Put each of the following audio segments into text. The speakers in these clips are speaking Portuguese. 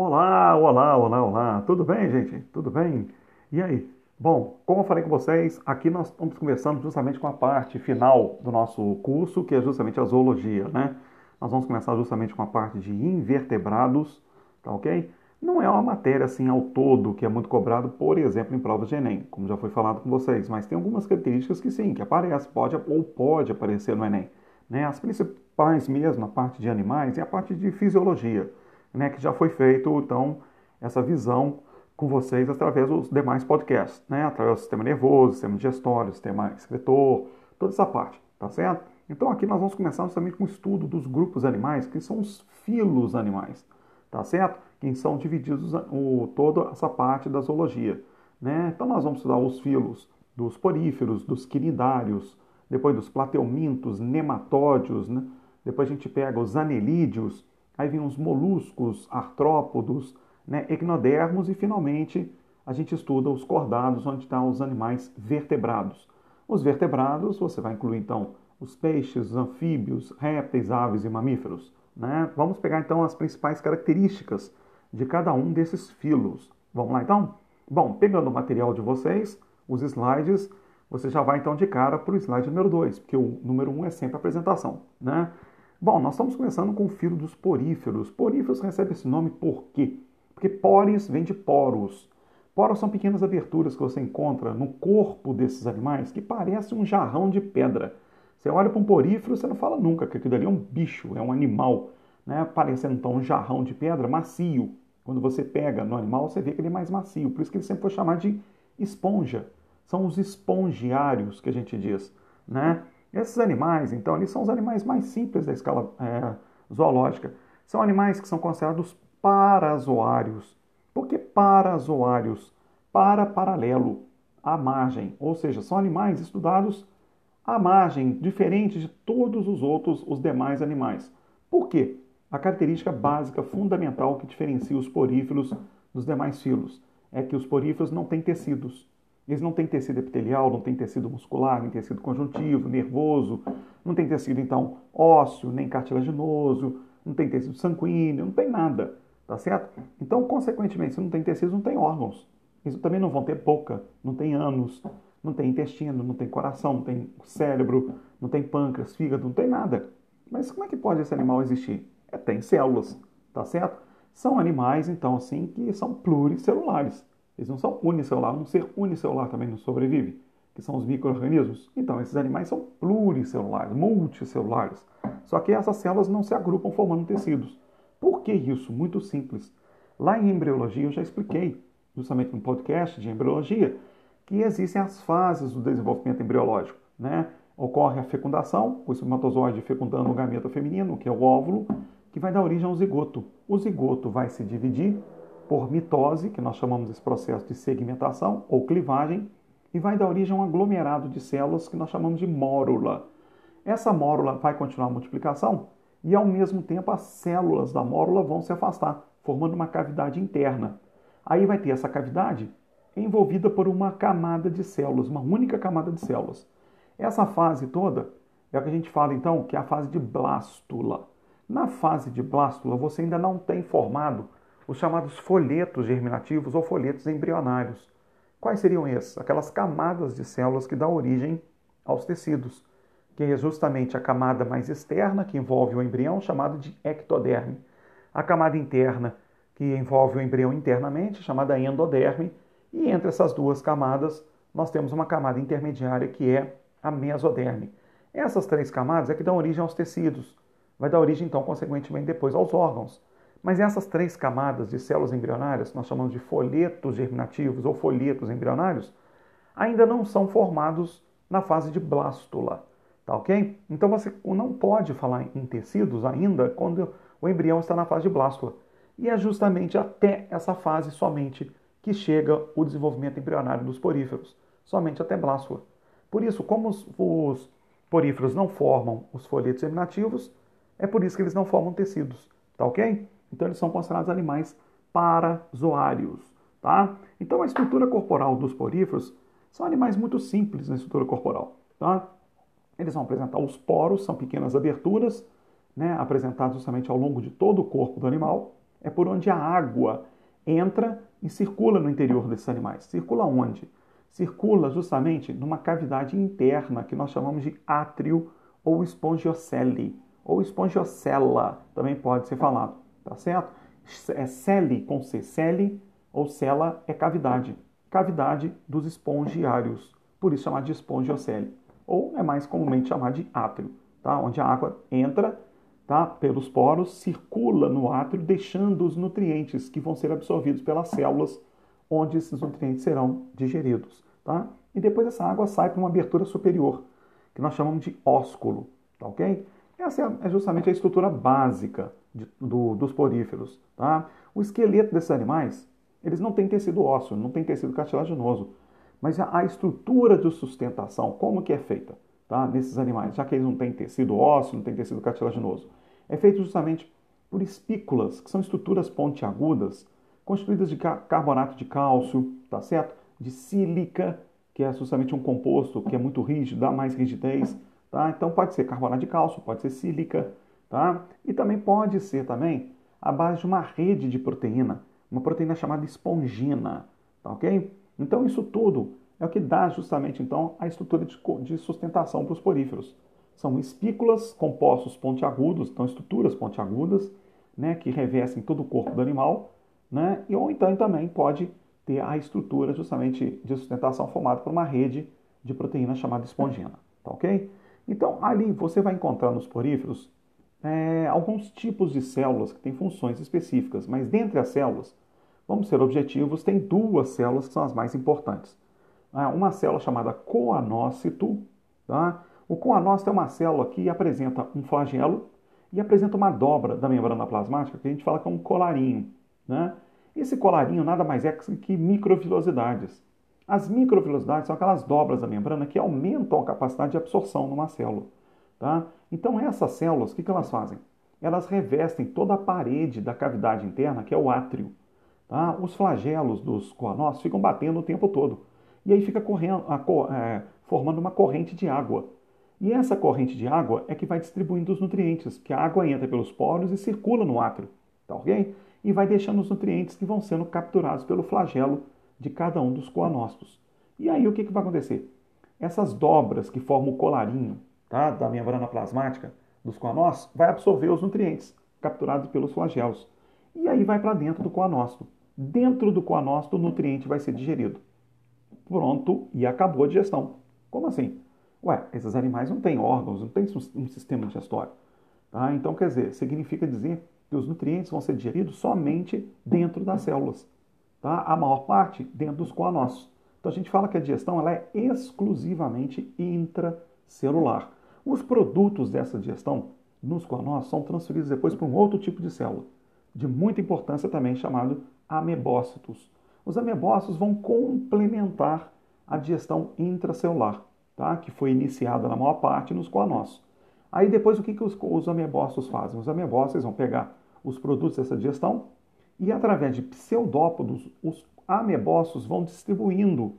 Olá, olá, olá, olá. Tudo bem, gente? Tudo bem? E aí? Bom, como eu falei com vocês, aqui nós estamos conversando justamente com a parte final do nosso curso, que é justamente a zoologia, né? Nós vamos começar justamente com a parte de invertebrados, tá ok? Não é uma matéria assim ao todo que é muito cobrado, por exemplo, em provas de Enem, como já foi falado com vocês, mas tem algumas características que sim, que aparecem, pode ou pode aparecer no Enem. Né? As principais mesmo, a parte de animais e a parte de fisiologia né, que já foi feito, então, essa visão com vocês através dos demais podcasts, né, através do sistema nervoso, sistema digestório, sistema excretor, toda essa parte, tá certo? Então aqui nós vamos começar justamente com o estudo dos grupos animais, que são os filos animais, tá certo? Que são divididos o, toda essa parte da zoologia, né? Então nós vamos estudar os filos dos poríferos, dos quinidários, depois dos plateumintos, nematódios, né? Depois a gente pega os anelídeos, aí vem os moluscos, artrópodos, né, equinodermos e finalmente a gente estuda os cordados, onde estão os animais vertebrados. Os vertebrados, você vai incluir então os peixes, os anfíbios, répteis, aves e mamíferos. Né? Vamos pegar então as principais características de cada um desses filos. Vamos lá então? Bom, pegando o material de vocês, os slides, você já vai então de cara para o slide número 2, porque o número 1 um é sempre a apresentação. Né? Bom, nós estamos começando com o filo dos poríferos. Poríferos recebe esse nome por quê? Porque pores vem de poros. Poros são pequenas aberturas que você encontra no corpo desses animais que parece um jarrão de pedra. Você olha para um porífero, você não fala nunca que aquilo ali é um bicho, é um animal, né? parecendo então um jarrão de pedra macio. Quando você pega no animal, você vê que ele é mais macio. Por isso que ele sempre foi chamado de esponja. São os espongiários que a gente diz, né? Esses animais, então, eles são os animais mais simples da escala é, zoológica. São animais que são considerados parazoários. Por que parazoários? Para paralelo, à margem. Ou seja, são animais estudados à margem, diferente de todos os outros, os demais animais. Por quê? A característica básica, fundamental, que diferencia os poríferos dos demais filos é que os poríferos não têm tecidos. Eles não têm tecido epitelial, não têm tecido muscular, nem tecido conjuntivo, nervoso, não tem tecido, então, ósseo, nem cartilaginoso, não tem tecido sanguíneo, não tem nada, tá certo? Então, consequentemente, se não tem tecido, não tem órgãos. Eles também não vão ter boca, não tem ânus, não tem intestino, não tem coração, não tem cérebro, não tem pâncreas, fígado, não tem nada. Mas como é que pode esse animal existir? É, tem células, tá certo? São animais, então, assim, que são pluricelulares. Eles não são unicelulares, um ser unicelular também não sobrevive, que são os micro-organismos. Então, esses animais são pluricelulares, multicelulares. Só que essas células não se agrupam formando tecidos. Por que isso? Muito simples. Lá em embriologia eu já expliquei, justamente no podcast de embriologia, que existem as fases do desenvolvimento embriológico. Né? Ocorre a fecundação, o espermatozoide fecundando o gameto feminino, que é o óvulo, que vai dar origem ao zigoto. O zigoto vai se dividir por mitose, que nós chamamos desse processo de segmentação ou clivagem, e vai dar origem a um aglomerado de células que nós chamamos de mórula. Essa mórula vai continuar a multiplicação e, ao mesmo tempo, as células da mórula vão se afastar, formando uma cavidade interna. Aí vai ter essa cavidade envolvida por uma camada de células, uma única camada de células. Essa fase toda é o que a gente fala, então, que é a fase de blástula. Na fase de blástula, você ainda não tem formado os chamados folhetos germinativos ou folhetos embrionários. Quais seriam esses? Aquelas camadas de células que dão origem aos tecidos, que é justamente a camada mais externa, que envolve o embrião, chamada de ectoderme. A camada interna, que envolve o embrião internamente, chamada endoderme. E entre essas duas camadas, nós temos uma camada intermediária, que é a mesoderme. Essas três camadas é que dão origem aos tecidos. Vai dar origem, então, consequentemente, depois aos órgãos. Mas essas três camadas de células embrionárias, nós chamamos de folhetos germinativos ou folhetos embrionários, ainda não são formados na fase de blástula. Tá ok? Então você não pode falar em tecidos ainda quando o embrião está na fase de blástula. E é justamente até essa fase somente que chega o desenvolvimento embrionário dos poríferos, somente até blástula. Por isso, como os, os poríferos não formam os folhetos germinativos, é por isso que eles não formam tecidos. Tá ok? Então eles são considerados animais parazoários, tá? Então a estrutura corporal dos poríferos são animais muito simples na estrutura corporal, tá? Eles vão apresentar os poros, são pequenas aberturas, né, apresentados justamente ao longo de todo o corpo do animal. é por onde a água entra e circula no interior desses animais. Circula onde? Circula justamente numa cavidade interna que nós chamamos de átrio ou espongiocele, ou espongiocela, também pode ser falado, tá certo? É com C, cele ou cela é cavidade, cavidade dos espongiários, por isso chamado de espongiocele, ou é mais comumente chamado de átrio, tá? Onde a água entra tá? pelos poros, circula no átrio, deixando os nutrientes que vão ser absorvidos pelas células, onde esses nutrientes serão digeridos. Tá? E depois essa água sai para uma abertura superior, que nós chamamos de ósculo. Tá ok? Essa é justamente a estrutura básica de, do, dos poríferos. Tá? O esqueleto desses animais, eles não têm tecido ósseo, não tem tecido cartilaginoso, mas a, a estrutura de sustentação, como que é feita? Tá? nesses animais, já que eles não têm tecido ósseo, não têm tecido cartilaginoso é feito justamente por espículas, que são estruturas pontiagudas, constituídas de carbonato de cálcio, tá certo? De sílica, que é justamente um composto que é muito rígido, dá mais rigidez, tá? Então pode ser carbonato de cálcio, pode ser sílica, tá? E também pode ser também a base de uma rede de proteína, uma proteína chamada espongina, tá ok? Então isso tudo é o que dá justamente então a estrutura de sustentação para os poríferos são espículas compostos pontiagudos, então estruturas pontiagudas, né, que revestem todo o corpo do animal, né, e, ou então também pode ter a estrutura justamente de sustentação formada por uma rede de proteína chamada espongina, tá ok? Então ali você vai encontrar nos poríferos é, alguns tipos de células que têm funções específicas, mas dentre as células, vamos ser objetivos, tem duas células que são as mais importantes. Uma célula chamada coanócito, tá? O coanócito é uma célula que apresenta um flagelo e apresenta uma dobra da membrana plasmática, que a gente fala que é um colarinho. Né? Esse colarinho nada mais é que microvilosidades. As microvilosidades são aquelas dobras da membrana que aumentam a capacidade de absorção numa célula. Tá? Então essas células, o que, que elas fazem? Elas revestem toda a parede da cavidade interna, que é o átrio. Tá? Os flagelos dos coanócitos ficam batendo o tempo todo. E aí fica correndo, é, formando uma corrente de água. E essa corrente de água é que vai distribuindo os nutrientes, que a água entra pelos poros e circula no átrio, tá ok? E vai deixando os nutrientes que vão sendo capturados pelo flagelo de cada um dos coanócitos. E aí o que, que vai acontecer? Essas dobras que formam o colarinho tá, da membrana plasmática dos coanócitos vai absorver os nutrientes capturados pelos flagelos. E aí vai para dentro do coanócito. Dentro do coanócito o nutriente vai ser digerido. Pronto, e acabou a digestão. Como assim? Ué, esses animais não têm órgãos, não têm um sistema digestório. Tá? Então, quer dizer, significa dizer que os nutrientes vão ser digeridos somente dentro das células. Tá? A maior parte dentro dos coanócitos. Então, a gente fala que a digestão ela é exclusivamente intracelular. Os produtos dessa digestão nos coanócitos são transferidos depois para um outro tipo de célula, de muita importância também, chamado amebócitos. Os amebócitos vão complementar a digestão intracelular tá? que foi iniciada na maior parte nos coanócitos. Aí depois o que, que os, os amebócitos fazem? Os amebócitos vão pegar os produtos dessa digestão e através de pseudópodos, os amebócitos vão distribuindo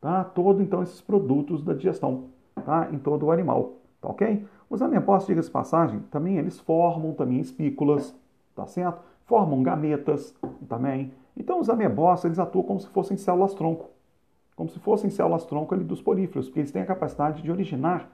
tá? todo então esses produtos da digestão tá? em todo o animal. Tá ok? Os amebócitos, diga-se passagem, também eles formam também espículas, tá certo? Formam gametas também. Então os amebócitos eles atuam como se fossem células-tronco como se fossem células-tronco dos poríferos, porque eles têm a capacidade de originar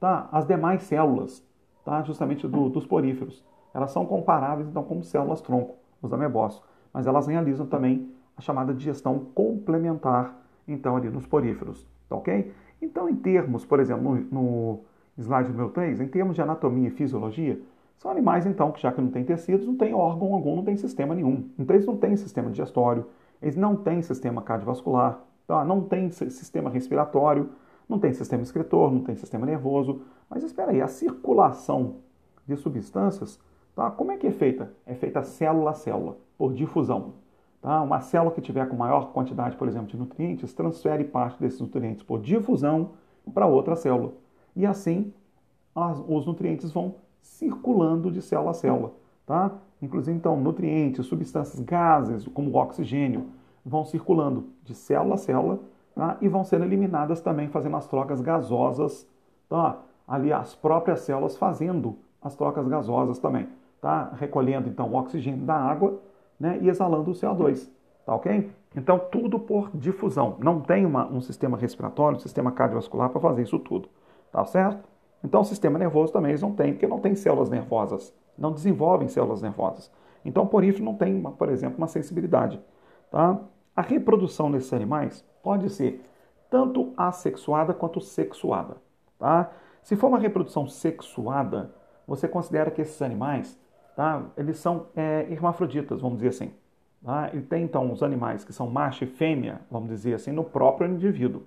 tá, as demais células, tá, justamente do, dos poríferos. Elas são comparáveis, então, como células-tronco, os amebócitos, mas elas realizam também a chamada digestão complementar, então, ali nos poríferos, tá ok? Então, em termos, por exemplo, no, no slide número 3, em termos de anatomia e fisiologia, são animais, então, que já que não têm tecidos, não têm órgão algum, não têm sistema nenhum. Então, eles não têm sistema digestório, eles não têm sistema cardiovascular, Tá? Não tem sistema respiratório, não tem sistema excretor, não tem sistema nervoso. Mas espera aí, a circulação de substâncias, tá? como é que é feita? É feita célula a célula, por difusão. Tá? Uma célula que tiver com maior quantidade, por exemplo, de nutrientes, transfere parte desses nutrientes por difusão para outra célula. E assim, as, os nutrientes vão circulando de célula a célula. Tá? Inclusive, então, nutrientes, substâncias, gases, como o oxigênio, vão circulando de célula a célula tá? e vão sendo eliminadas também, fazendo as trocas gasosas, tá? ali as próprias células fazendo as trocas gasosas também, tá? recolhendo então o oxigênio da água né, e exalando o CO2. Tá ok? Então, tudo por difusão. Não tem uma, um sistema respiratório, um sistema cardiovascular para fazer isso tudo. Tá certo? Então, o sistema nervoso também eles não tem, porque não tem células nervosas. Não desenvolvem células nervosas. Então, o porífero não tem, por exemplo, uma sensibilidade. Tá? A reprodução desses animais pode ser tanto assexuada quanto sexuada. Tá? Se for uma reprodução sexuada, você considera que esses animais, tá, eles são é, hermafroditas, vamos dizer assim. Tá? E tem então os animais que são macho e fêmea, vamos dizer assim, no próprio indivíduo.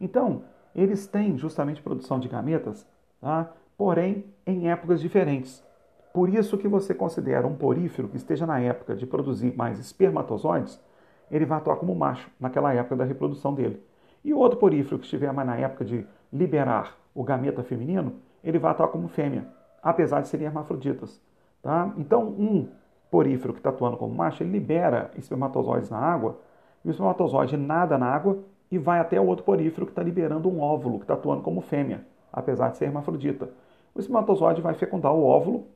Então, eles têm justamente produção de gametas, tá? porém em épocas diferentes. Por isso que você considera um porífero que esteja na época de produzir mais espermatozoides, ele vai atuar como macho naquela época da reprodução dele. E o outro porífero que estiver mais na época de liberar o gameta feminino, ele vai atuar como fêmea, apesar de serem hermafroditas. Tá? Então, um porífero que está atuando como macho, ele libera espermatozoides na água, e o espermatozoide nada na água e vai até o outro porífero que está liberando um óvulo, que está atuando como fêmea, apesar de ser hermafrodita. O espermatozoide vai fecundar o óvulo,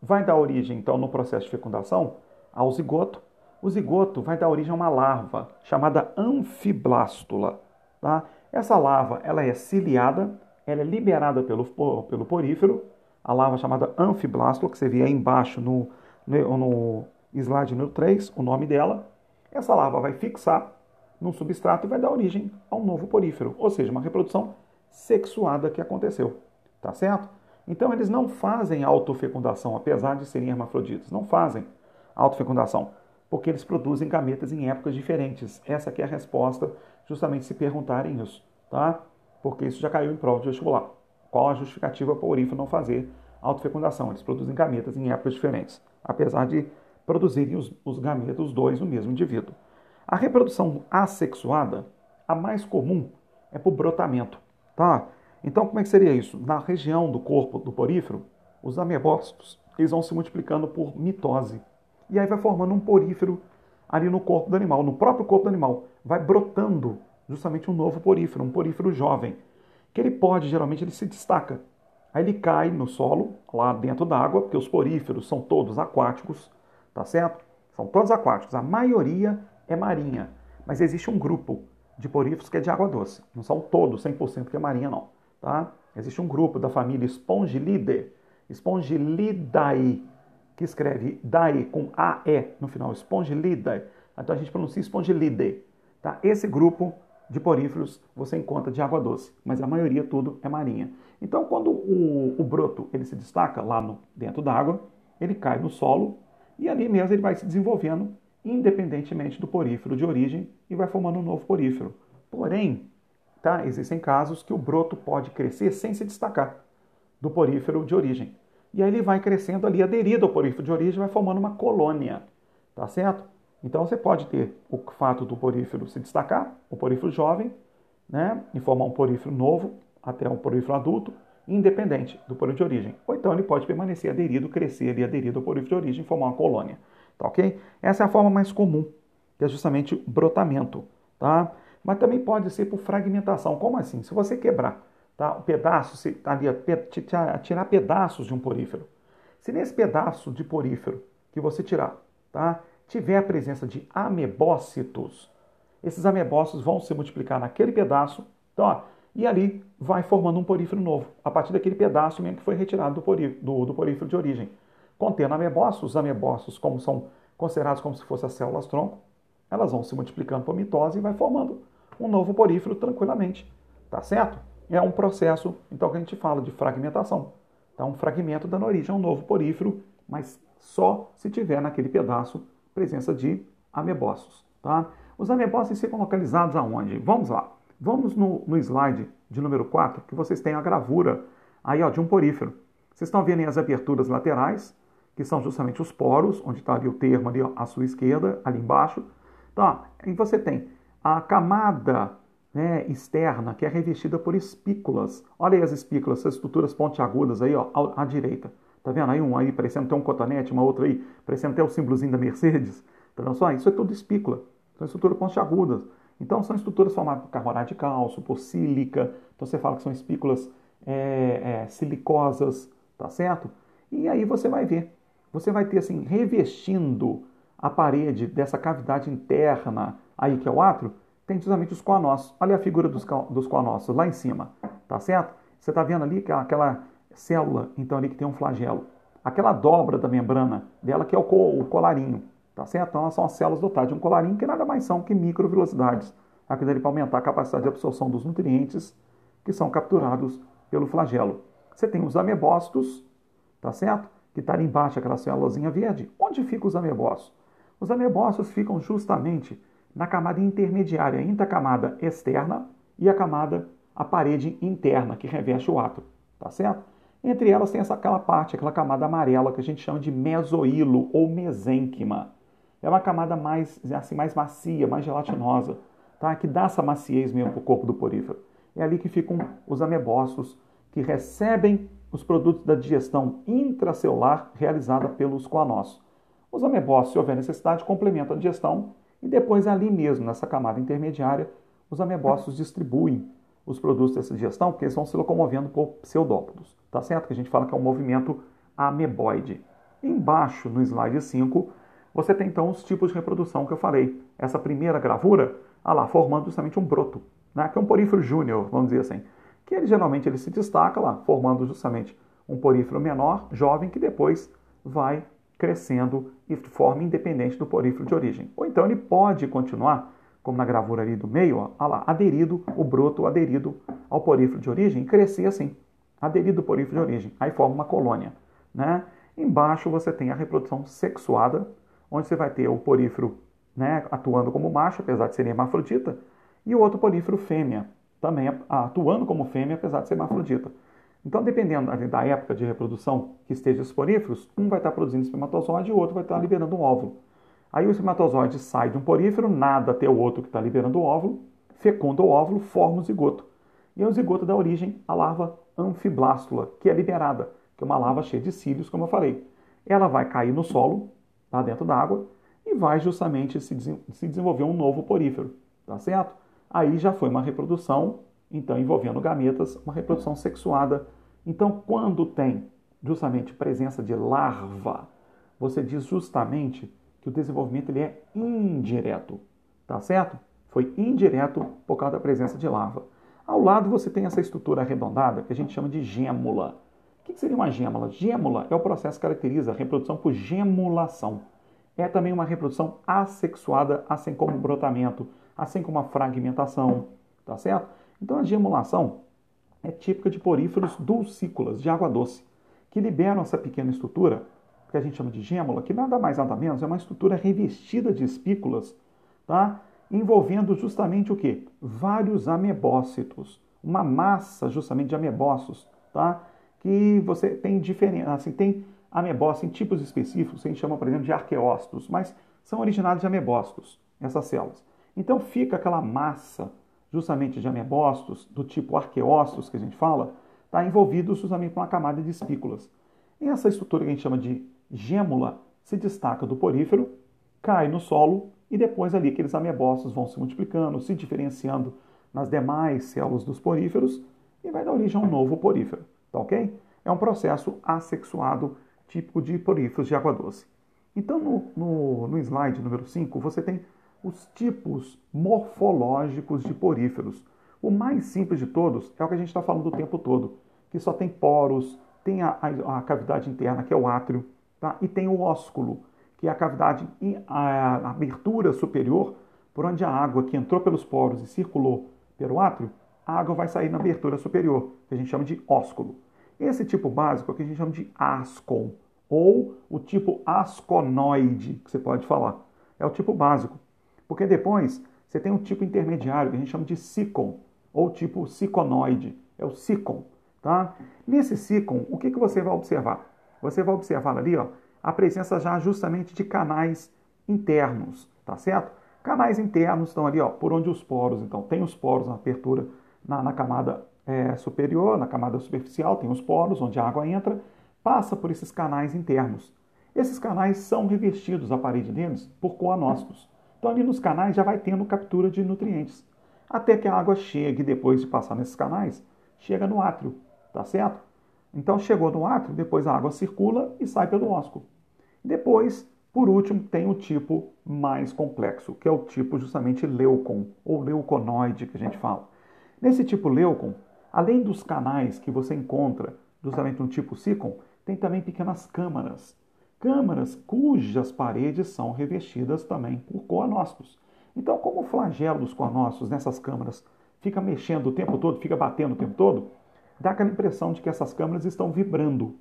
vai dar origem, então, no processo de fecundação, ao zigoto. O zigoto vai dar origem a uma larva chamada anfiblástula. Tá? Essa larva ela é ciliada, ela é liberada pelo, pelo porífero, a larva chamada anfiblástula, que você vê aí embaixo no, no, no slide número 3, o nome dela. Essa larva vai fixar num substrato e vai dar origem a um novo porífero, ou seja, uma reprodução sexuada que aconteceu, tá certo? Então eles não fazem autofecundação, apesar de serem hermafroditas, não fazem autofecundação, porque eles produzem gametas em épocas diferentes. Essa aqui é a resposta, justamente se perguntarem isso, tá? Porque isso já caiu em prova de vestibular. Qual a justificativa para o orífero não fazer autofecundação? Eles produzem gametas em épocas diferentes, apesar de produzirem os, os gametas, os dois, no mesmo indivíduo. A reprodução assexuada, a mais comum, é por brotamento, tá? Então, como é que seria isso? Na região do corpo do porífero, os amebócitos eles vão se multiplicando por mitose. E aí vai formando um porífero ali no corpo do animal, no próprio corpo do animal. Vai brotando justamente um novo porífero, um porífero jovem, que ele pode, geralmente, ele se destaca. Aí ele cai no solo, lá dentro da água, porque os poríferos são todos aquáticos, tá certo? São todos aquáticos. A maioria é marinha, mas existe um grupo de poríferos que é de água doce. Não são todos 100% que é marinha, não. Tá? Existe um grupo da família Spongilidae, Spongilidae, que escreve DAE com AE no final, Spongilidae. Então a gente pronuncia Spongilidae. Tá? Esse grupo de poríferos você encontra de água doce, mas a maioria tudo é marinha. Então quando o, o broto ele se destaca lá no, dentro da água, ele cai no solo e ali mesmo ele vai se desenvolvendo independentemente do porífero de origem e vai formando um novo porífero. Porém, Tá? Existem casos que o broto pode crescer sem se destacar do porífero de origem. E aí ele vai crescendo ali aderido ao porífero de origem, vai formando uma colônia, tá certo? Então você pode ter o fato do porífero se destacar, o porífero jovem, né, e formar um porífero novo até um porífero adulto, independente do porífero de origem. Ou então ele pode permanecer aderido, crescer ali aderido ao porífero de origem formar uma colônia, tá ok? Essa é a forma mais comum, que é justamente brotamento, tá? mas também pode ser por fragmentação. Como assim? Se você quebrar tá, um pedaço, se, ali, tirar pedaços de um porífero, se nesse pedaço de porífero que você tirar, tá, tiver a presença de amebócitos, esses amebócitos vão se multiplicar naquele pedaço, ó, e ali vai formando um porífero novo, a partir daquele pedaço mesmo que foi retirado do do, do porífero de origem. Contendo amebócitos, os amebócitos, como são considerados como se fossem as células tronco, elas vão se multiplicando por mitose e vai formando um novo porífero tranquilamente, tá certo? É um processo, então, que a gente fala de fragmentação. Então, um fragmento dando origem a um novo porífero, mas só se tiver naquele pedaço presença de amebócitos, tá? Os amebócitos ficam localizados aonde? Vamos lá. Vamos no, no slide de número 4, que vocês têm a gravura aí ó, de um porífero. Vocês estão vendo aí as aberturas laterais, que são justamente os poros, onde está ali o termo ali à sua esquerda, ali embaixo. Tá? E você tem a camada né, externa, que é revestida por espículas. Olha aí as espículas, essas estruturas pontiagudas aí, ó, à, direita. Tá vendo aí um aí parecendo ter um cotonete, uma outra aí parecendo até o símbolozinho da Mercedes. Tá vendo só? Isso é tudo espícula. São estruturas pontiagudas. Então são estruturas formadas por carbonato de cálcio, por sílica. Então você fala que são espículas é, é, silicosas, tá certo? E aí você vai ver. Você vai ter assim, revestindo a parede dessa cavidade interna aí que é o átrio, tem justamente os coanócitos. Olha a figura dos, dos lá em cima, tá certo? Você está vendo ali que aquela célula, então ali que tem um flagelo. Aquela dobra da membrana dela que é o, co, o colarinho, tá certo? Então são as células dotadas de um colarinho que nada mais são que microvelocidades. Aquilo ali para aumentar a capacidade de absorção dos nutrientes que são capturados pelo flagelo. Você tem os amebócitos, tá certo? Que está ali embaixo, aquela célulazinha verde. Onde ficam os amebócitos? Os amebócitos ficam justamente na camada intermediária entre a camada externa e a camada, a parede interna que reveste o átrio, tá certo? Entre elas tem essa, aquela parte, aquela camada amarela que a gente chama de mesoílo ou mesênquima. É uma camada mais, assim, mais macia, mais gelatinosa, tá? que dá essa maciez mesmo para o corpo do porífero. É ali que ficam os amebócitos que recebem os produtos da digestão intracelular realizada pelos coanócitos. Os amebócitos, se houver necessidade, complementam a digestão e depois ali mesmo, nessa camada intermediária, os amebócitos distribuem os produtos dessa digestão, porque eles vão se locomovendo por pseudópodos. Tá certo? Que a gente fala que é um movimento ameboide. Embaixo, no slide 5, você tem então os tipos de reprodução que eu falei. Essa primeira gravura, ah lá, formando justamente um broto, né? que é um porífero júnior, vamos dizer assim. Que ele geralmente ele se destaca lá, formando justamente um porífero menor, jovem, que depois vai crescendo e forma independente do porífero de origem. Ou então ele pode continuar, como na gravura ali do meio, ó, ó lá, aderido, o broto aderido ao porífero de origem, e crescer assim, aderido ao porífero de origem. Aí forma uma colônia. Né? Embaixo você tem a reprodução sexuada, onde você vai ter o porífero né, atuando como macho, apesar de ser hermafrodita, e o outro porífero fêmea, também atuando como fêmea, apesar de ser hermafrodita. Então, dependendo da época de reprodução que esteja os poríferos, um vai estar produzindo espermatozoide e o outro vai estar liberando um óvulo. Aí o espermatozoide sai de um porífero, nada até o outro que está liberando o óvulo, fecunda o óvulo, forma o zigoto. E o zigoto dá origem à larva anfiblástula, que é liberada, que é uma larva cheia de cílios, como eu falei. Ela vai cair no solo, lá dentro da água, e vai justamente se, se desenvolver um novo porífero, tá certo? Aí já foi uma reprodução então envolvendo gametas, uma reprodução sexuada. Então, quando tem justamente presença de larva, você diz justamente que o desenvolvimento ele é indireto, tá certo? Foi indireto por causa da presença de larva. Ao lado você tem essa estrutura arredondada que a gente chama de gêmula. O que seria uma gêmula? Gêmula é o processo que caracteriza a reprodução por gemulação. É também uma reprodução assexuada, assim como o brotamento, assim como a fragmentação, tá certo? Então a gemulação é típica de poríferos dulcícolas, de água doce, que liberam essa pequena estrutura, que a gente chama de gêmula, que nada mais nada menos é uma estrutura revestida de espículas, tá? envolvendo justamente o que? Vários amebócitos, uma massa justamente de amebócitos, tá? que você tem diferença, assim, tem amebócitos em tipos específicos, a gente chama, por exemplo, de arqueócitos, mas são originados de amebócitos, essas células. Então fica aquela massa justamente de amebócitos, do tipo arqueócitos que a gente fala, está envolvido justamente com uma camada de espículas. E essa estrutura que a gente chama de gêmula se destaca do porífero, cai no solo e depois ali aqueles amebócitos vão se multiplicando, se diferenciando nas demais células dos poríferos e vai dar origem a um novo porífero, tá ok? É um processo assexuado típico de poríferos de água doce. Então, no, no, no slide número 5, você tem os tipos morfológicos de poríferos. O mais simples de todos é o que a gente está falando o tempo todo, que só tem poros, tem a, a, a cavidade interna, que é o átrio, tá? e tem o ósculo, que é a cavidade, a, a abertura superior, por onde a água que entrou pelos poros e circulou pelo átrio, a água vai sair na abertura superior, que a gente chama de ósculo. Esse tipo básico é o que a gente chama de ascon, ou o tipo asconoide, que você pode falar. É o tipo básico. Porque depois você tem um tipo intermediário que a gente chama de sícon, ou tipo siconoide, é o sícon. Tá? Nesse sícon, o que, que você vai observar? Você vai observar ali ó, a presença já justamente de canais internos, tá certo? Canais internos estão ali ó, por onde os poros, então tem os poros na abertura na, na camada é, superior, na camada superficial, tem os poros onde a água entra, passa por esses canais internos. Esses canais são revestidos, a parede deles, por coanócitos. Então, ali nos canais já vai tendo captura de nutrientes. Até que a água chegue, depois de passar nesses canais, chega no átrio, tá certo? Então, chegou no átrio, depois a água circula e sai pelo ósculo. Depois, Por último, tem o tipo mais complexo, que é o tipo justamente leucon, ou leuconoide que a gente fala. Nesse tipo leucon, além dos canais que você encontra justamente no tipo sícon, tem também pequenas câmaras. Câmaras cujas paredes são revestidas também por coanócitos. Então, como o flagelo dos coanócitos nessas câmaras fica mexendo o tempo todo, fica batendo o tempo todo, dá aquela impressão de que essas câmaras estão vibrando.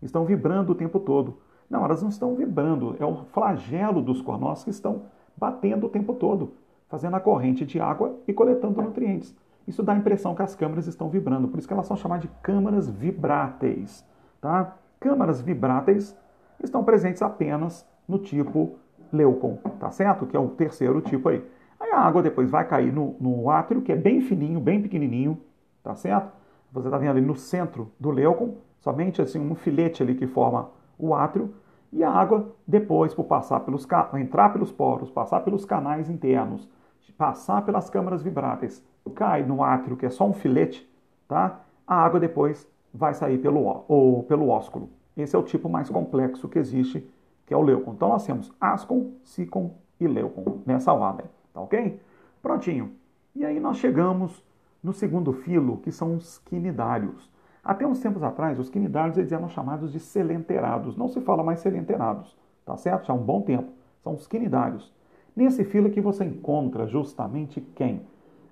Estão vibrando o tempo todo. Não, elas não estão vibrando, é o flagelo dos coanócitos que estão batendo o tempo todo, fazendo a corrente de água e coletando nutrientes. Isso dá a impressão que as câmaras estão vibrando, por isso que elas são chamadas de câmaras vibráteis. Tá? Câmaras vibráteis estão presentes apenas no tipo leucon, tá certo? Que é o terceiro tipo aí. Aí a água depois vai cair no, no átrio, que é bem fininho, bem pequenininho, tá certo? Você está vendo ali no centro do leucon, somente assim um filete ali que forma o átrio, e a água depois, por passar pelos entrar pelos poros, passar pelos canais internos, passar pelas câmaras vibráteis, cai no átrio, que é só um filete, tá? A água depois vai sair pelo, ou, pelo ósculo. Esse é o tipo mais complexo que existe, que é o leucon. Então nós temos ascon, sicon e leucon nessa ordem, tá ok? Prontinho. E aí nós chegamos no segundo filo, que são os quinidários. Até uns tempos atrás, os quinidários eles eram chamados de selenterados. Não se fala mais selenterados, tá certo? Já há um bom tempo. São os quinidários. Nesse filo que você encontra justamente quem?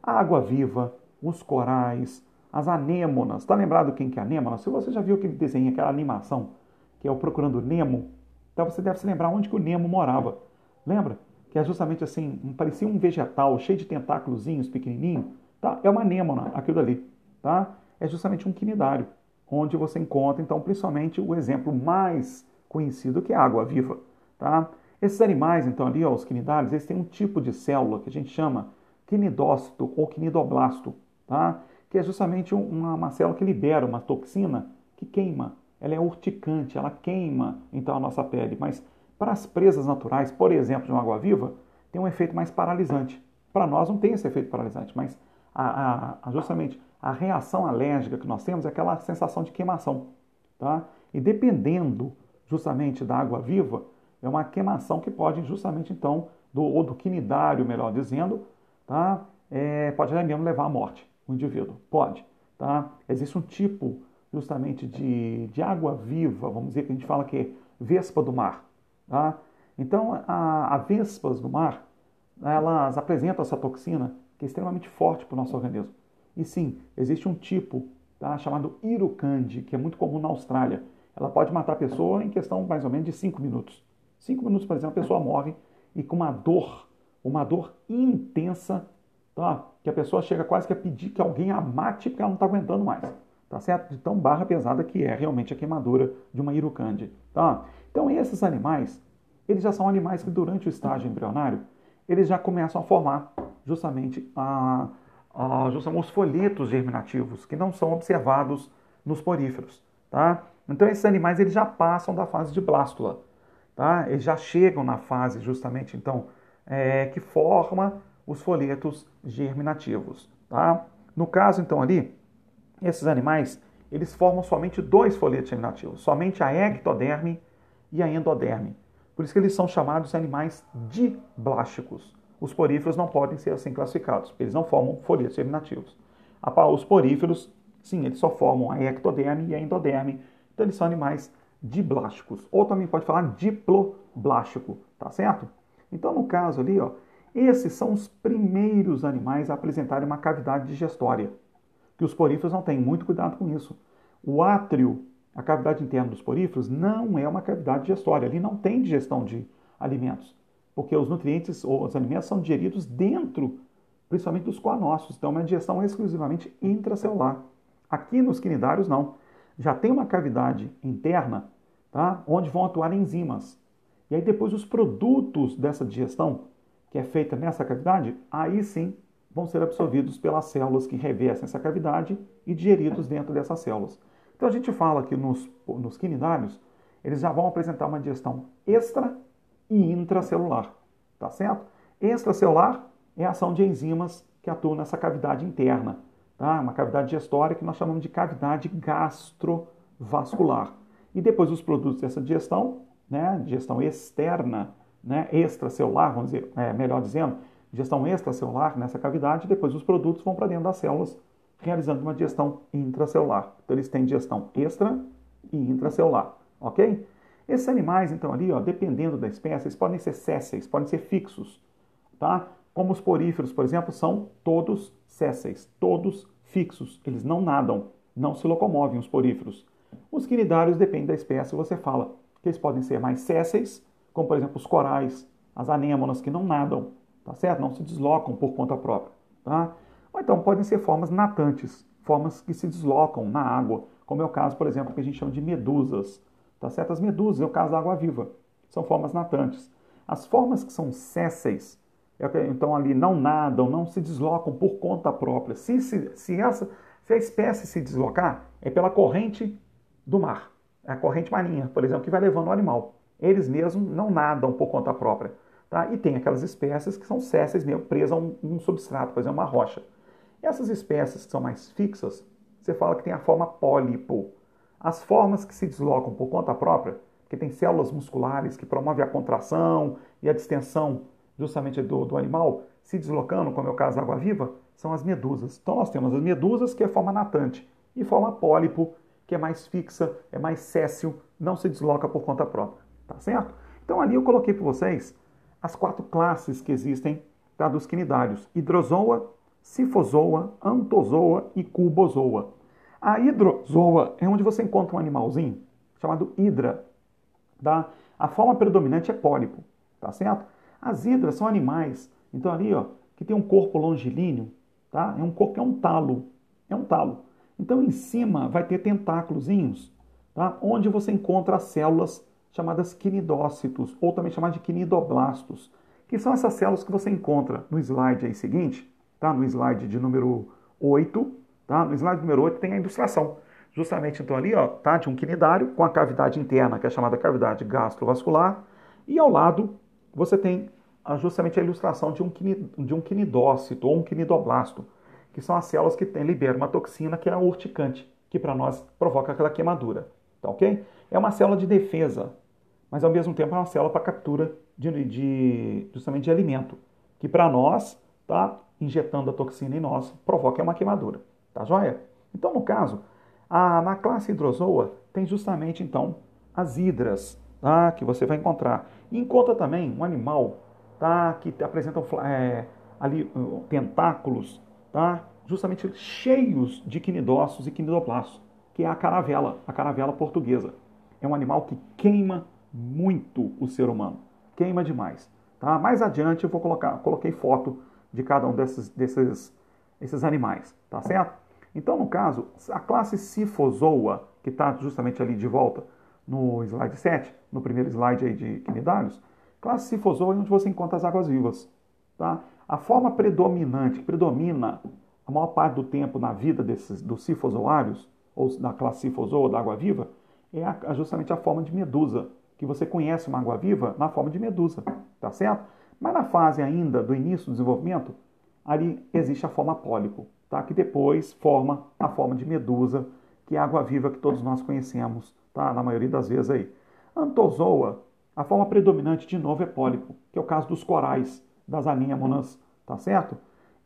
A água-viva, os corais, as anêmonas. Está lembrado quem que é anêmona? Se você já viu aquele desenho, aquela animação, que é o Procurando Nemo, então você deve se lembrar onde que o Nemo morava. Lembra? Que é justamente assim, parecia um vegetal cheio de tentáculozinhos pequenininho. Tá? É uma anêmona, aquilo dali. Tá? É justamente um quinidário, onde você encontra, então, principalmente o exemplo mais conhecido que é a água viva. Tá? Esses animais, então, ali, ó, os quinidários, eles têm um tipo de célula que a gente chama quinidócito ou quinidoblasto, tá? Que é justamente uma, uma célula que libera uma toxina que queima. Ela é urticante, ela queima então a nossa pele. Mas para as presas naturais, por exemplo, de uma água-viva, tem um efeito mais paralisante. Para nós não tem esse efeito paralisante, mas a, a, justamente a reação alérgica que nós temos é aquela sensação de queimação. Tá? E dependendo justamente da água viva, é uma queimação que pode justamente então, do, ou do quinidário, melhor dizendo, tá? É, pode mesmo levar à morte o indivíduo. Pode. Tá? Existe um tipo justamente de, de água viva, vamos dizer que a gente fala que é vespa do mar. Tá? Então, a, a vespas do mar, elas apresentam essa toxina que é extremamente forte para o nosso organismo. E sim, existe um tipo tá, chamado irucande, que é muito comum na Austrália. Ela pode matar a pessoa em questão mais ou menos de 5 minutos. 5 minutos, por exemplo, a pessoa morre e com uma dor, uma dor intensa tá? que a pessoa chega quase que a pedir que alguém a mate porque ela não está aguentando mais. Tá certo? De tão barra pesada que é realmente a queimadura de uma irucande. Tá? Então esses animais, eles já são animais que durante o estágio embrionário, eles já começam a formar justamente, a, a, justamente os folhetos germinativos, que não são observados nos poríferos. Tá? Então esses animais eles já passam da fase de blástula. Tá? Eles já chegam na fase justamente então é, que forma os folhetos germinativos. Tá? No caso, então, ali, esses animais, eles formam somente dois folhetos germinativos, somente a ectoderme e a endoderme. Por isso que eles são chamados animais diblásticos. Os poríferos não podem ser assim classificados, eles não formam folhetos germinativos. Os poríferos, sim, eles só formam a ectoderme e a endoderme, então eles são animais diblásticos, ou também pode falar diploblástico, tá certo? Então, no caso ali, ó, esses são os primeiros animais a apresentarem uma cavidade digestória, que os poríferos não têm. Muito cuidado com isso. O átrio, a cavidade interna dos poríferos, não é uma cavidade digestória. Ali não tem digestão de alimentos, porque os nutrientes ou os alimentos são digeridos dentro, principalmente dos coanócitos. Então, é uma digestão exclusivamente intracelular. Aqui nos quinidários, não. Já tem uma cavidade interna, tá? onde vão atuar enzimas. E aí, depois, os produtos dessa digestão que é feita nessa cavidade, aí sim vão ser absorvidos pelas células que revestem essa cavidade e digeridos dentro dessas células. Então a gente fala que nos, nos quinidários, eles já vão apresentar uma digestão extra e intracelular, tá certo? Extracelular é a ação de enzimas que atuam nessa cavidade interna, tá? Uma cavidade digestória que nós chamamos de cavidade gastrovascular. E depois os produtos dessa digestão né, digestão externa, né, extracelular, vamos dizer, é, melhor dizendo, digestão extracelular nessa cavidade, depois os produtos vão para dentro das células, realizando uma digestão intracelular. Então eles têm digestão extra e intracelular, ok? Esses animais, então, ali, ó, dependendo da espécie, eles podem ser sésseis, podem ser fixos, tá? Como os poríferos, por exemplo, são todos sésseis, todos fixos. Eles não nadam, não se locomovem, os poríferos. Os quinidários dependem da espécie, você fala que eles podem ser mais sésseis, como por exemplo os corais, as anêmonas que não nadam, tá certo? Não se deslocam por conta própria, tá? Ou então podem ser formas natantes, formas que se deslocam na água, como é o caso, por exemplo, que a gente chama de medusas, tá certo? As medusas, é o caso da água-viva, são formas natantes. As formas que são sésseis, é então ali não nadam, não se deslocam por conta própria. Se, se, se, essa, se a espécie se deslocar, é pela corrente do mar. É a corrente marinha, por exemplo, que vai levando o animal. Eles mesmos não nadam por conta própria. Tá? E tem aquelas espécies que são sésseis mesmo, presas a um, um substrato, por exemplo, uma rocha. Essas espécies que são mais fixas, você fala que tem a forma pólipo. As formas que se deslocam por conta própria, que tem células musculares que promovem a contração e a distensão justamente do, do animal, se deslocando, como é o caso da água-viva, são as medusas. Então nós temos as medusas, que é forma natante, e forma pólipo, que é mais fixa, é mais céssil, não se desloca por conta própria. Tá certo? Então ali eu coloquei para vocês as quatro classes que existem tá, dos quinidários: hidrozoa, cifozoa, antozoa e cubozoa. A hidrozoa é onde você encontra um animalzinho chamado hidra. Tá? A forma predominante é pólipo, tá certo? As hidras são animais, então ali, ó, que tem um corpo longilíneo, tá? É um corpo é um talo, é um talo. Então em cima vai ter tentáculozinhos, tá? Onde você encontra as células chamadas quinidócitos, ou também chamadas de quinidoblastos, que são essas células que você encontra no slide aí seguinte, tá? No slide de número 8, tá? No slide número 8 tem a ilustração. Justamente então ali, ó, tá? De um quinidário com a cavidade interna, que é chamada cavidade gastrovascular, e ao lado você tem justamente a ilustração de um, de um quinidócito ou um quinidoblasto, que são as células que tem, liberam uma toxina que é a urticante, que para nós provoca aquela queimadura. Tá ok? É uma célula de defesa, mas ao mesmo tempo é uma célula para captura de, de, justamente de alimento, que para nós, tá injetando a toxina em nós, provoca uma queimadura. Tá joia? Então, no caso, a, na classe hidrozoa tem justamente então as hidras, tá? que você vai encontrar. E encontra também um animal tá? que apresenta é, ali tentáculos, tá? justamente cheios de quinidócitos e quinidoplastos, que é a caravela, a caravela portuguesa. É um animal que queima muito o ser humano, queima demais. Tá? Mais adiante eu vou colocar, coloquei foto de cada um desses, desses esses animais, tá certo? Então, no caso, a classe Cifozoa, que está justamente ali de volta no slide 7, no primeiro slide aí de quinidários, classe Cifozoa é onde você encontra as águas vivas. Tá? A forma predominante, que predomina a maior parte do tempo na vida desses, dos cifozoários, ou da classe Cifozoa, da água viva, é a, justamente a forma de medusa, que você conhece uma água viva na forma de medusa, tá certo? Mas na fase ainda do início do desenvolvimento, ali existe a forma pólipo, tá? que depois forma a forma de medusa, que é a água viva que todos nós conhecemos, tá? na maioria das vezes aí. Antozoa, a forma predominante de novo é pólipo, que é o caso dos corais, das anêmonas, tá certo?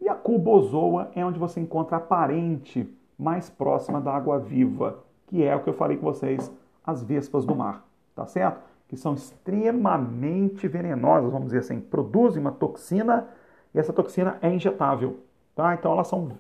E a cubozoa é onde você encontra a parente mais próxima da água viva, que é o que eu falei com vocês, as vespas do mar, tá certo? Que são extremamente venenosas, vamos dizer assim, produzem uma toxina e essa toxina é injetável, tá? Então elas são,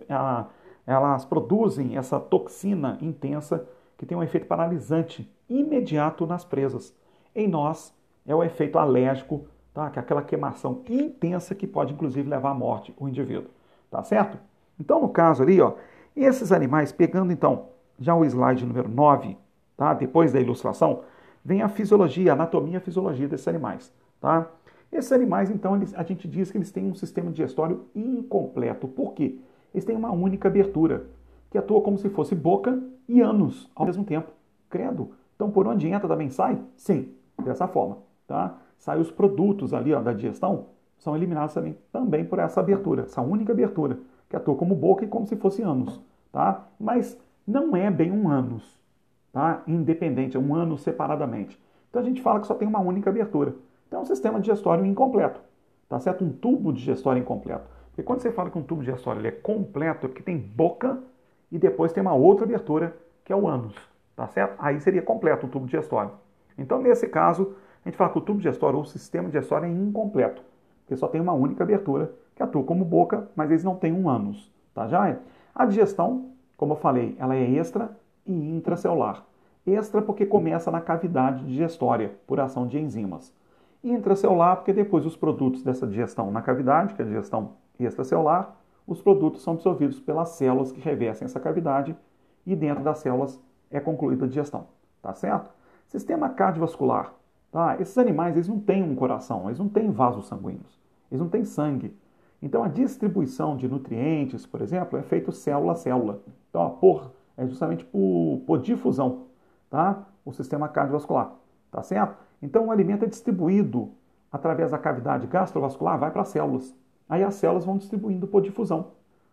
elas produzem essa toxina intensa que tem um efeito paralisante imediato nas presas. Em nós é o efeito alérgico, tá? Que é aquela queimação intensa que pode inclusive levar à morte o indivíduo, tá certo? Então no caso ali, ó, esses animais pegando então já o slide número 9, tá? Depois da ilustração, vem a fisiologia, a anatomia e a fisiologia desses animais, tá? Esses animais, então, eles, a gente diz que eles têm um sistema digestório incompleto. Por quê? Eles têm uma única abertura, que atua como se fosse boca e ânus ao mesmo tempo. Credo. Então, por onde entra também sai? Sim, dessa forma. Tá? Sai os produtos ali ó, da digestão, são eliminados também, também por essa abertura, essa única abertura, que atua como boca e como se fosse ânus. Tá? Mas não é bem um ânus, tá? independente, é um ânus separadamente. Então a gente fala que só tem uma única abertura. Então é um sistema digestório incompleto. Tá certo? Um tubo digestório incompleto. Porque quando você fala que um tubo digestório é completo, é porque tem boca e depois tem uma outra abertura, que é o ânus. Tá certo? Aí seria completo o tubo digestório. Então, nesse caso, a gente fala que o tubo digestório ou o sistema digestório é incompleto. Porque só tem uma única abertura, que atua como boca, mas eles não têm um ânus. Tá já? A digestão, como eu falei, ela é extra e intracelular. Extra porque começa na cavidade digestória, por ação de enzimas. Intracelular porque depois os produtos dessa digestão na cavidade, que é a digestão extracelular, os produtos são absorvidos pelas células que revestem essa cavidade e dentro das células é concluída a digestão. Tá certo? Sistema cardiovascular. Tá? Esses animais eles não têm um coração, eles não têm vasos sanguíneos, eles não têm sangue. Então a distribuição de nutrientes, por exemplo, é feito célula a célula. Então, por, é justamente por, por difusão, tá? O sistema cardiovascular, tá certo? Então o alimento é distribuído através da cavidade gastrovascular, vai para as células. Aí as células vão distribuindo por difusão,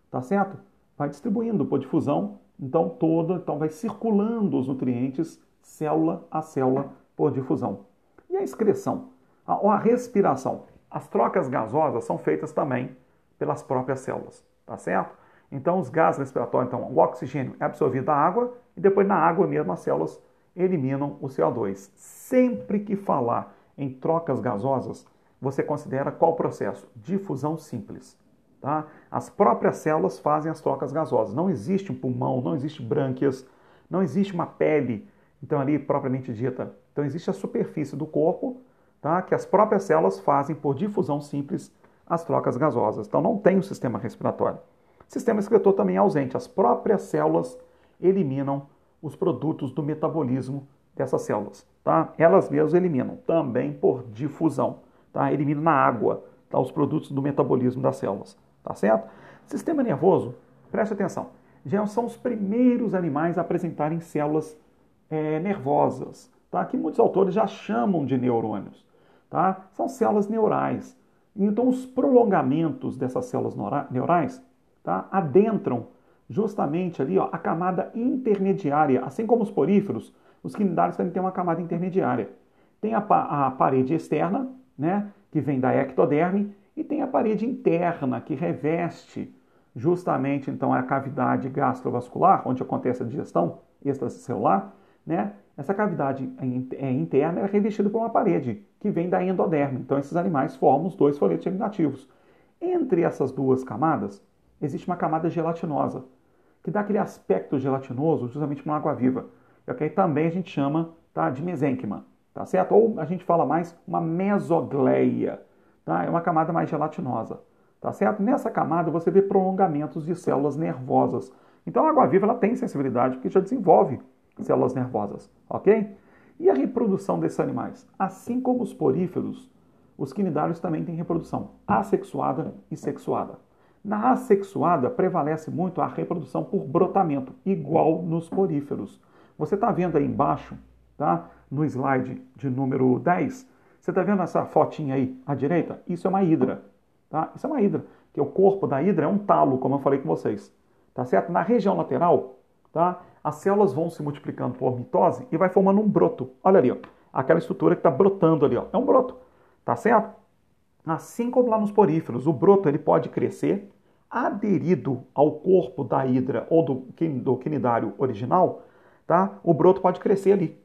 tá certo? Vai distribuindo por difusão, então toda, então vai circulando os nutrientes célula a célula por difusão. E a excreção, a, a respiração, as trocas gasosas são feitas também pelas próprias células, tá certo? Então os gases respiratórios, então o oxigênio é absorvido da água e depois na água mesmo as células eliminam o CO2. Sempre que falar em trocas gasosas, você considera qual processo? Difusão simples. Tá? As próprias células fazem as trocas gasosas. Não existe um pulmão, não existe brânquias, não existe uma pele, então ali propriamente dita. Então existe a superfície do corpo, tá? que as próprias células fazem por difusão simples as trocas gasosas. Então não tem o sistema respiratório. Sistema excretor também é ausente. As próprias células eliminam os produtos do metabolismo dessas células. Tá? Elas mesmas eliminam, também por difusão tá? elimina na água tá? os produtos do metabolismo das células. Tá certo? Sistema nervoso, preste atenção, já são os primeiros animais a apresentarem células é, nervosas, tá? que muitos autores já chamam de neurônios. Tá? São células neurais. Então, os prolongamentos dessas células neurais tá? adentram justamente ali ó, a camada intermediária, assim como os poríferos, os quinidários também têm uma camada intermediária. Tem a, a parede externa, né, que vem da ectoderme, e tem a parede interna que reveste justamente então a cavidade gastrovascular, onde acontece a digestão extracelular, né? Essa cavidade é interna é revestida por uma parede que vem da endoderme. Então esses animais formam os dois folhetos germinativos. Entre essas duas camadas existe uma camada gelatinosa, que dá aquele aspecto gelatinoso justamente uma água viva. E okay? também a gente chama tá, de mesênquima tá certo? Ou a gente fala mais uma mesogleia, tá? É uma camada mais gelatinosa, tá certo? Nessa camada você vê prolongamentos de células nervosas. Então a água-viva ela tem sensibilidade porque já desenvolve células nervosas, ok? E a reprodução desses animais? Assim como os poríferos, os quinidários também têm reprodução assexuada e sexuada. Na assexuada prevalece muito a reprodução por brotamento, igual nos poríferos. Você está vendo aí embaixo, tá? no slide de número 10, você está vendo essa fotinha aí à direita? Isso é uma hidra. Tá? Isso é uma hidra, que o corpo da hidra é um talo, como eu falei com vocês. Tá certo? Na região lateral, tá? as células vão se multiplicando por mitose e vai formando um broto. Olha ali, ó, aquela estrutura que está brotando ali. Ó, é um broto. Tá certo? Assim como lá nos poríferos, o broto ele pode crescer aderido ao corpo da hidra ou do, do quinidário original, tá? o broto pode crescer ali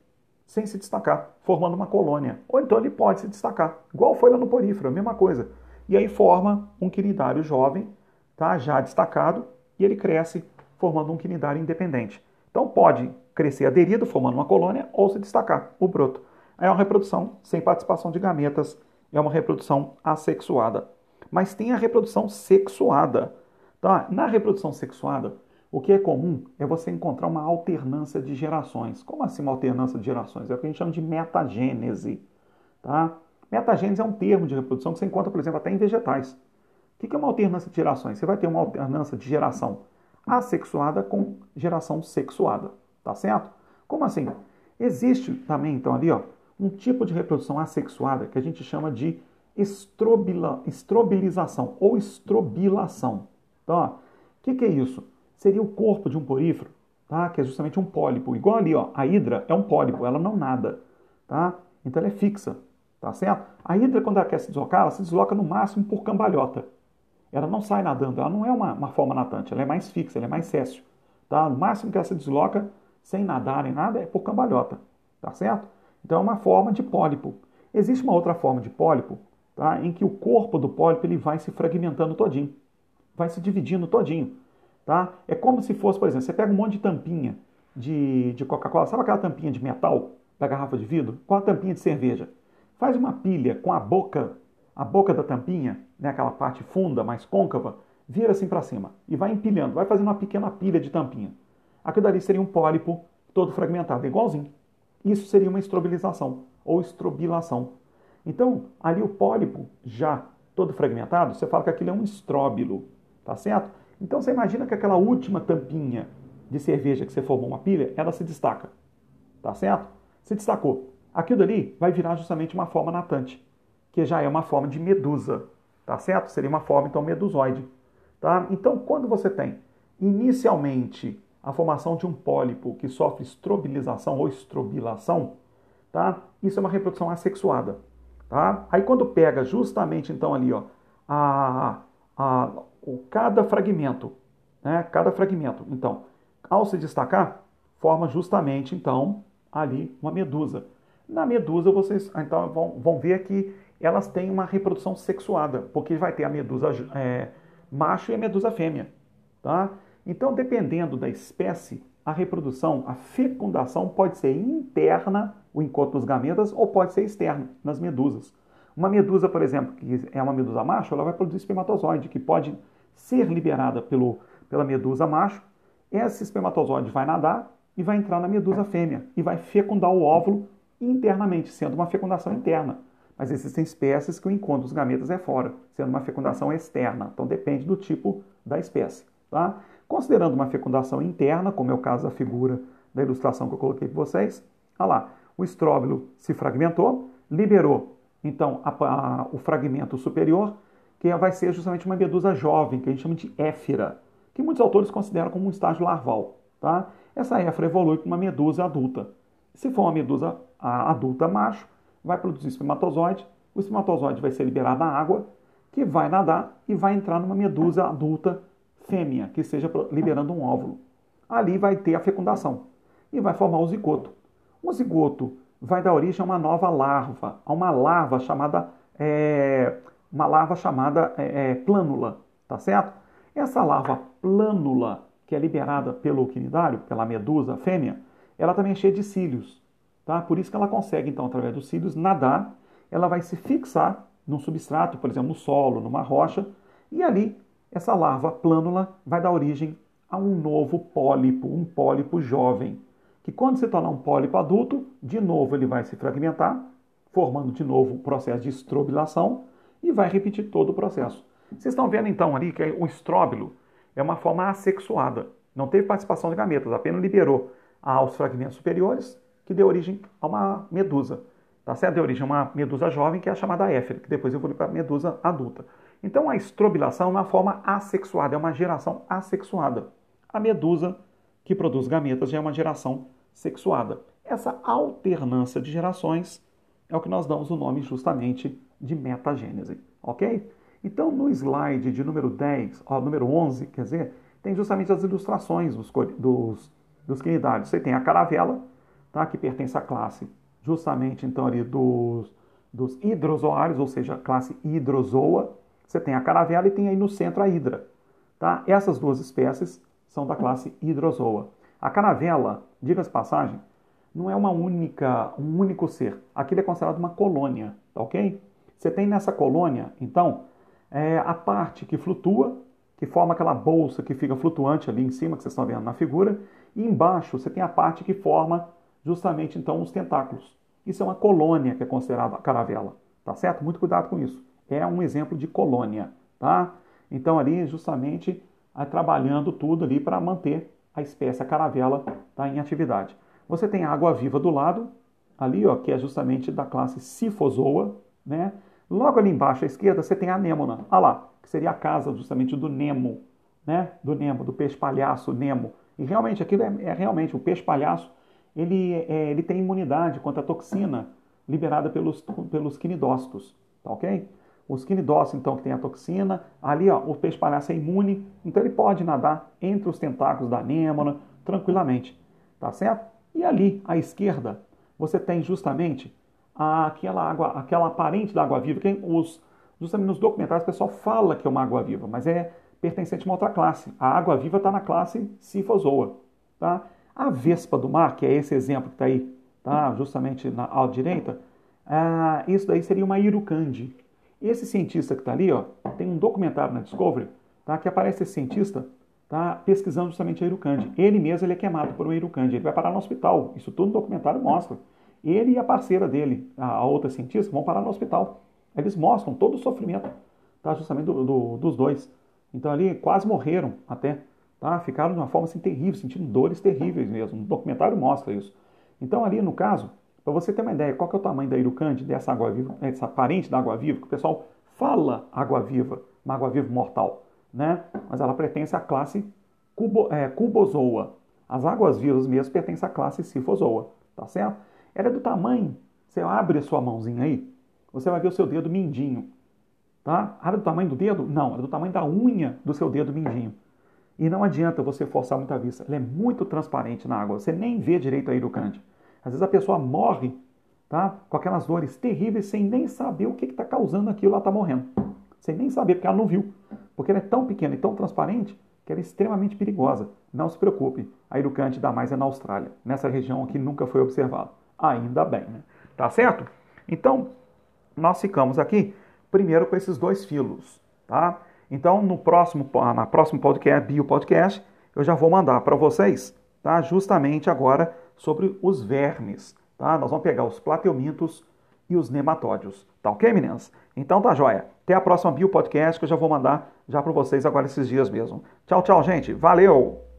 sem se destacar, formando uma colônia. Ou então ele pode se destacar, igual foi lá no porífero, a mesma coisa. E aí forma um quinidário jovem, tá? já destacado, e ele cresce formando um quinidário independente. Então pode crescer aderido, formando uma colônia, ou se destacar, o broto. É uma reprodução sem participação de gametas, é uma reprodução assexuada. Mas tem a reprodução sexuada. Tá? Na reprodução sexuada, o que é comum é você encontrar uma alternância de gerações. Como assim uma alternância de gerações? É o que a gente chama de metagênese. Tá? Metagênese é um termo de reprodução que você encontra, por exemplo, até em vegetais. O que é uma alternância de gerações? Você vai ter uma alternância de geração assexuada com geração sexuada. Tá certo? Como assim? Existe também, então, ali, ó, um tipo de reprodução assexuada que a gente chama de estrobila, estrobilização ou estrobilação. Tá? O que, que é isso? seria o corpo de um porífero, tá? que é justamente um pólipo. Igual ali, ó, a hidra é um pólipo, ela não nada. Tá? então ela é fixa, tá certo? A hidra, quando ela quer se deslocar, ela se desloca no máximo por cambalhota. Ela não sai nadando, ela não é uma, uma forma natante, ela é mais fixa, ela é mais céssio. Tá? No máximo que ela se desloca sem nadar nem nada é por cambalhota, tá certo? Então é uma forma de pólipo. Existe uma outra forma de pólipo, tá? em que o corpo do pólipo ele vai se fragmentando todinho, vai se dividindo todinho. Tá? É como se fosse, por exemplo, você pega um monte de tampinha de, de Coca-Cola, sabe aquela tampinha de metal da garrafa de vidro? Com a tampinha de cerveja. Faz uma pilha com a boca, a boca da tampinha, né, aquela parte funda, mais côncava, vira assim para cima e vai empilhando, vai fazendo uma pequena pilha de tampinha. Aquilo dali seria um pólipo todo fragmentado, igualzinho. Isso seria uma estrobilização ou estrobilação. Então, ali o pólipo já todo fragmentado, você fala que aquilo é um estróbilo, tá certo? Então você imagina que aquela última tampinha de cerveja que você formou uma pilha, ela se destaca, tá certo? Se destacou. Aquilo dali vai virar justamente uma forma natante, que já é uma forma de medusa, tá certo? Seria uma forma então medusoide, tá? Então, quando você tem inicialmente a formação de um pólipo que sofre estrobilização ou estrobilação, tá? Isso é uma reprodução assexuada, tá? Aí quando pega justamente então ali, ó, a, a, o, cada fragmento, né? Cada fragmento, então, ao se destacar, forma justamente então ali uma medusa. Na medusa vocês então vão, vão ver que elas têm uma reprodução sexuada, porque vai ter a medusa é, macho e a medusa fêmea, tá? Então, dependendo da espécie, a reprodução, a fecundação pode ser interna, o encontro dos gametas, ou pode ser externa, nas medusas. Uma medusa, por exemplo, que é uma medusa macho, ela vai produzir espermatozoide, que pode ser liberada pelo, pela medusa macho. Esse espermatozoide vai nadar e vai entrar na medusa fêmea e vai fecundar o óvulo internamente, sendo uma fecundação interna. Mas existem espécies que o encontro dos gametas é fora, sendo uma fecundação externa. Então depende do tipo da espécie. Tá? Considerando uma fecundação interna, como é o caso da figura da ilustração que eu coloquei para vocês, olha lá, o estróbilo se fragmentou, liberou então a, a, o fragmento superior, que vai ser justamente uma medusa jovem, que a gente chama de éfira, que muitos autores consideram como um estágio larval. Tá? Essa éfira evolui para uma medusa adulta. Se for uma medusa adulta macho, vai produzir espermatozoide, o espermatozoide vai ser liberado na água, que vai nadar e vai entrar numa medusa adulta fêmea que esteja liberando um óvulo. Ali vai ter a fecundação e vai formar o zigoto. O zigoto vai dar origem a uma nova larva, a uma larva chamada é, uma larva chamada é, é, plânula, tá certo? Essa larva plânula que é liberada pelo quinidário, pela medusa fêmea, ela também é cheia de cílios, tá? Por isso que ela consegue então através dos cílios nadar, ela vai se fixar num substrato, por exemplo, no solo, numa rocha, e ali essa larva plânula vai dar origem a um novo pólipo, um pólipo jovem, que quando se tornar um pólipo adulto, de novo ele vai se fragmentar, formando de novo o processo de estrobilação e vai repetir todo o processo. Vocês estão vendo então ali que o estróbilo é uma forma assexuada, não teve participação de gametas, apenas liberou aos fragmentos superiores, que deu origem a uma medusa. Tá certo? Deu origem a uma medusa jovem, que é a chamada éfera, que depois evolui para a medusa adulta. Então a estrobilação é uma forma assexuada, é uma geração assexuada. A medusa que produz gametas já é uma geração sexuada. Essa alternância de gerações é o que nós damos o nome justamente de metagênese, ok? Então no slide de número 10, ó, número 11, quer dizer, tem justamente as ilustrações dos, dos, dos quinidários. Você tem a caravela, tá, que pertence à classe justamente então ali dos, dos hidrozoários, ou seja, a classe hidrozoa, você tem a caravela e tem aí no centro a hidra. Tá? Essas duas espécies são da classe hidrozoa. A caravela, diga-se passagem, não é uma única, um único ser. Aquilo é considerado uma colônia, tá ok? Você tem nessa colônia, então, é, a parte que flutua, que forma aquela bolsa que fica flutuante ali em cima, que vocês estão vendo na figura, e embaixo você tem a parte que forma justamente então os tentáculos. Isso é uma colônia que é considerada a caravela, tá certo? Muito cuidado com isso é um exemplo de colônia, tá? Então ali justamente trabalhando tudo ali para manter a espécie a caravela tá, em atividade. Você tem a água viva do lado, ali ó, que é justamente da classe Sifozoa, né? Logo ali embaixo à esquerda você tem a anêmona, olha lá, que seria a casa justamente do Nemo, né? Do Nemo, do peixe palhaço Nemo. E realmente aquilo é, é realmente o peixe palhaço, ele, é, ele tem imunidade contra a toxina liberada pelos, pelos quinidócitos, tá ok? Os quinidócitos, então, que tem a toxina, ali ó, o peixe palhaço é imune, então ele pode nadar entre os tentáculos da anêmona tranquilamente, tá certo? E ali, à esquerda, você tem justamente aquela água, aquela aparente da água viva, que os, justamente nos documentários o pessoal fala que é uma água viva, mas é pertencente a uma outra classe. A água viva está na classe Cifozoa, tá? A vespa do mar, que é esse exemplo que está aí, tá? justamente na, à direita, ah, isso daí seria uma irucande. Esse cientista que está ali, ó, tem um documentário na Discovery, tá? que aparece esse cientista tá? pesquisando justamente a irucande. Ele mesmo ele é queimado por uma irucande, ele vai parar no hospital. Isso tudo no documentário mostra. Ele e a parceira dele, a, a outra cientista, vão parar no hospital. Eles mostram todo o sofrimento, tá? justamente do, do, dos dois. Então ali quase morreram até. Tá? Ficaram de uma forma assim, terrível, sentindo dores terríveis mesmo. O documentário mostra isso. Então, ali no caso, para você ter uma ideia, qual que é o tamanho da irucante, dessa água viva, essa parente da água viva, que o pessoal fala água viva, uma água viva mortal, né? Mas ela pertence à classe cubo, é, cubozoa. As águas vivas mesmo pertencem à classe cifozoa, tá certo? Ela é do tamanho, você abre a sua mãozinha aí, você vai ver o seu dedo mindinho, tá? Ela é do tamanho do dedo? Não, ela é do tamanho da unha do seu dedo mindinho. E não adianta você forçar muito a vista. Ela é muito transparente na água. Você nem vê direito a irucante. Às vezes a pessoa morre tá, com aquelas dores terríveis sem nem saber o que está causando aquilo, ela está morrendo. Sem nem saber, porque ela não viu. Porque ela é tão pequena e tão transparente que ela é extremamente perigosa. Não se preocupe, a irucante dá mais é na Austrália, nessa região que nunca foi observado. Ainda bem, né? Tá certo? Então, nós ficamos aqui primeiro com esses dois filos, tá? Então, no próximo, na próximo podcast, Bio Podcast, eu já vou mandar para vocês, tá? Justamente agora sobre os vermes, tá? Nós vamos pegar os plateumintos e os nematódios, tá ok, meninas? Então tá joia. Até a próxima Bio Podcast que eu já vou mandar já para vocês agora esses dias mesmo. Tchau, tchau, gente. Valeu!